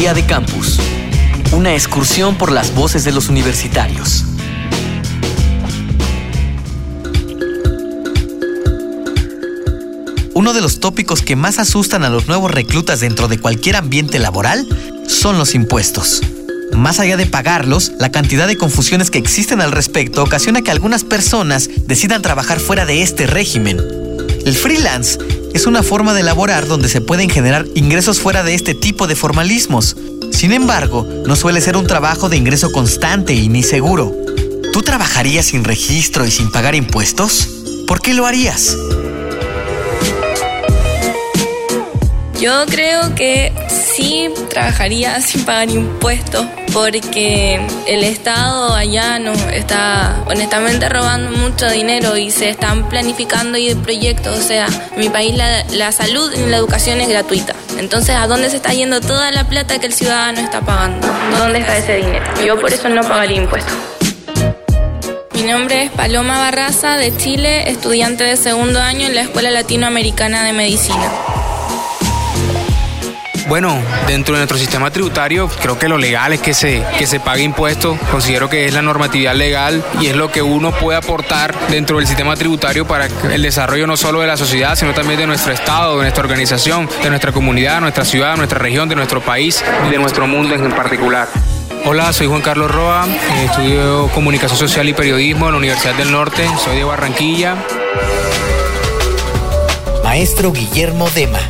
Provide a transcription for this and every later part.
Día de Campus. Una excursión por las voces de los universitarios. Uno de los tópicos que más asustan a los nuevos reclutas dentro de cualquier ambiente laboral son los impuestos. Más allá de pagarlos, la cantidad de confusiones que existen al respecto ocasiona que algunas personas decidan trabajar fuera de este régimen. El freelance es una forma de laborar donde se pueden generar ingresos fuera de este tipo de formalismos. Sin embargo, no suele ser un trabajo de ingreso constante y ni seguro. ¿Tú trabajarías sin registro y sin pagar impuestos? ¿Por qué lo harías? Yo creo que sí trabajaría sin pagar impuestos porque el Estado allá nos está honestamente robando mucho dinero y se están planificando y proyectos. O sea, en mi país la, la salud y la educación es gratuita. Entonces, ¿a dónde se está yendo toda la plata que el ciudadano está pagando? ¿Dónde está ese dinero? Yo por eso no pagaría impuestos. Mi nombre es Paloma Barraza de Chile, estudiante de segundo año en la Escuela Latinoamericana de Medicina. Bueno, dentro de nuestro sistema tributario, creo que lo legal es que se, que se pague impuestos. Considero que es la normatividad legal y es lo que uno puede aportar dentro del sistema tributario para el desarrollo no solo de la sociedad, sino también de nuestro Estado, de nuestra organización, de nuestra comunidad, de nuestra ciudad, de nuestra región, de nuestro país y de nuestro mundo en particular. Hola, soy Juan Carlos Roa, eh, estudio Comunicación Social y Periodismo en la Universidad del Norte, soy de Barranquilla. Maestro Guillermo Dema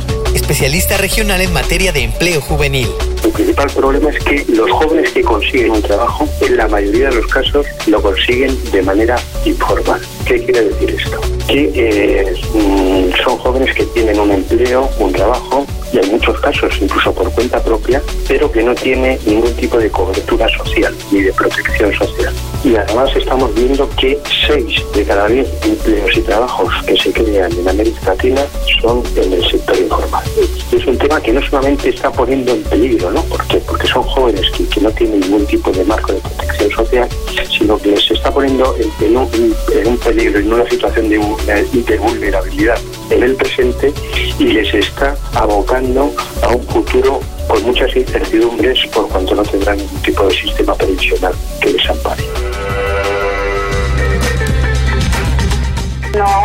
especialista regional en materia de empleo juvenil. El principal problema es que los jóvenes que consiguen un trabajo, en la mayoría de los casos, lo consiguen de manera informal. ¿Qué quiere decir esto? Que eh, mm, son jóvenes que tienen un empleo, un trabajo, y en muchos casos incluso por cuenta propia, pero que no tiene ningún tipo de cobertura social ni de protección social. Y además estamos viendo que 6 de cada 10 empleos y trabajos que se crean en América Latina son en el sector informal. Es un tema que no solamente está poniendo en peligro, ¿no? ¿Por Porque son jóvenes que, que no tienen ningún tipo de marco de protección social, sino que se está poniendo en, un, en un peligro, en una situación de, de vulnerabilidad en el presente y les está abocando a un futuro con muchas incertidumbres por cuanto no tendrán ningún tipo de sistema previsional que les ampare.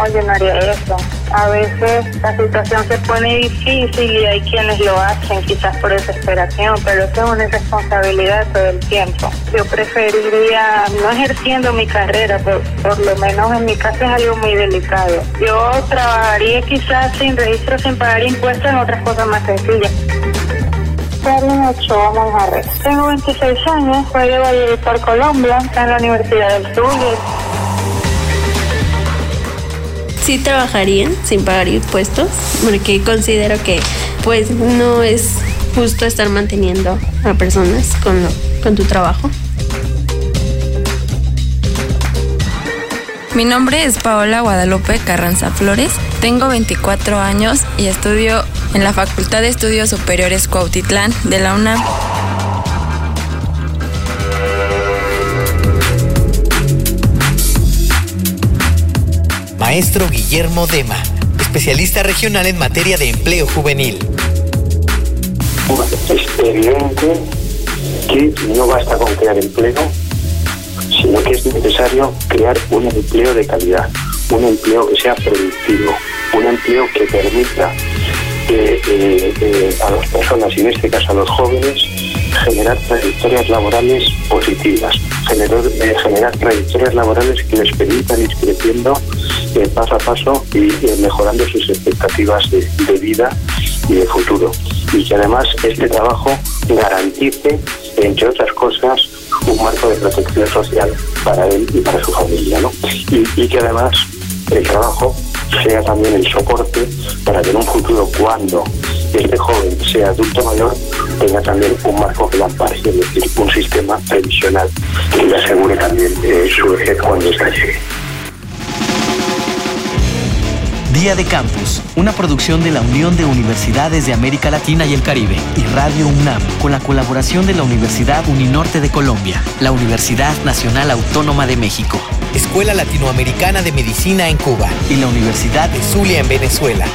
Haría eso. A veces la situación se pone difícil y hay quienes lo hacen quizás por desesperación, pero eso es una responsabilidad todo el tiempo. Yo preferiría, no ejerciendo mi carrera, pero por lo menos en mi caso es algo muy delicado. Yo trabajaría quizás sin registro, sin pagar impuestos en otras cosas más sencillas. Ochoa. Tengo 26 años, soy de Valledupar, Colombia, en la Universidad del Sur sí trabajarían sin pagar impuestos, porque considero que pues no es justo estar manteniendo a personas con, con tu trabajo. Mi nombre es Paola Guadalupe Carranza Flores, tengo 24 años y estudio en la Facultad de Estudios Superiores Cuautitlán de la UNAM. Guillermo Dema, especialista regional en materia de empleo juvenil. Es evidente que no basta con crear empleo, sino que es necesario crear un empleo de calidad, un empleo que sea productivo, un empleo que permita eh, eh, a las personas, y en este caso a los jóvenes, generar trayectorias laborales positivas, generar, eh, generar trayectorias laborales que les permitan ir creciendo paso a paso y mejorando sus expectativas de, vida y de futuro. Y que además este trabajo garantice, entre otras cosas, un marco de protección social para él y para su familia. ¿no? Y, que además el trabajo sea también el soporte para que en un futuro, cuando este joven sea adulto mayor, tenga también un marco que le ampare, es decir, un sistema previsional que le asegure también eh, su vejez cuando se llegue. Día de Campus, una producción de la Unión de Universidades de América Latina y el Caribe y Radio UNAM, con la colaboración de la Universidad Uninorte de Colombia, la Universidad Nacional Autónoma de México, Escuela Latinoamericana de Medicina en Cuba y la Universidad de Zulia en Venezuela.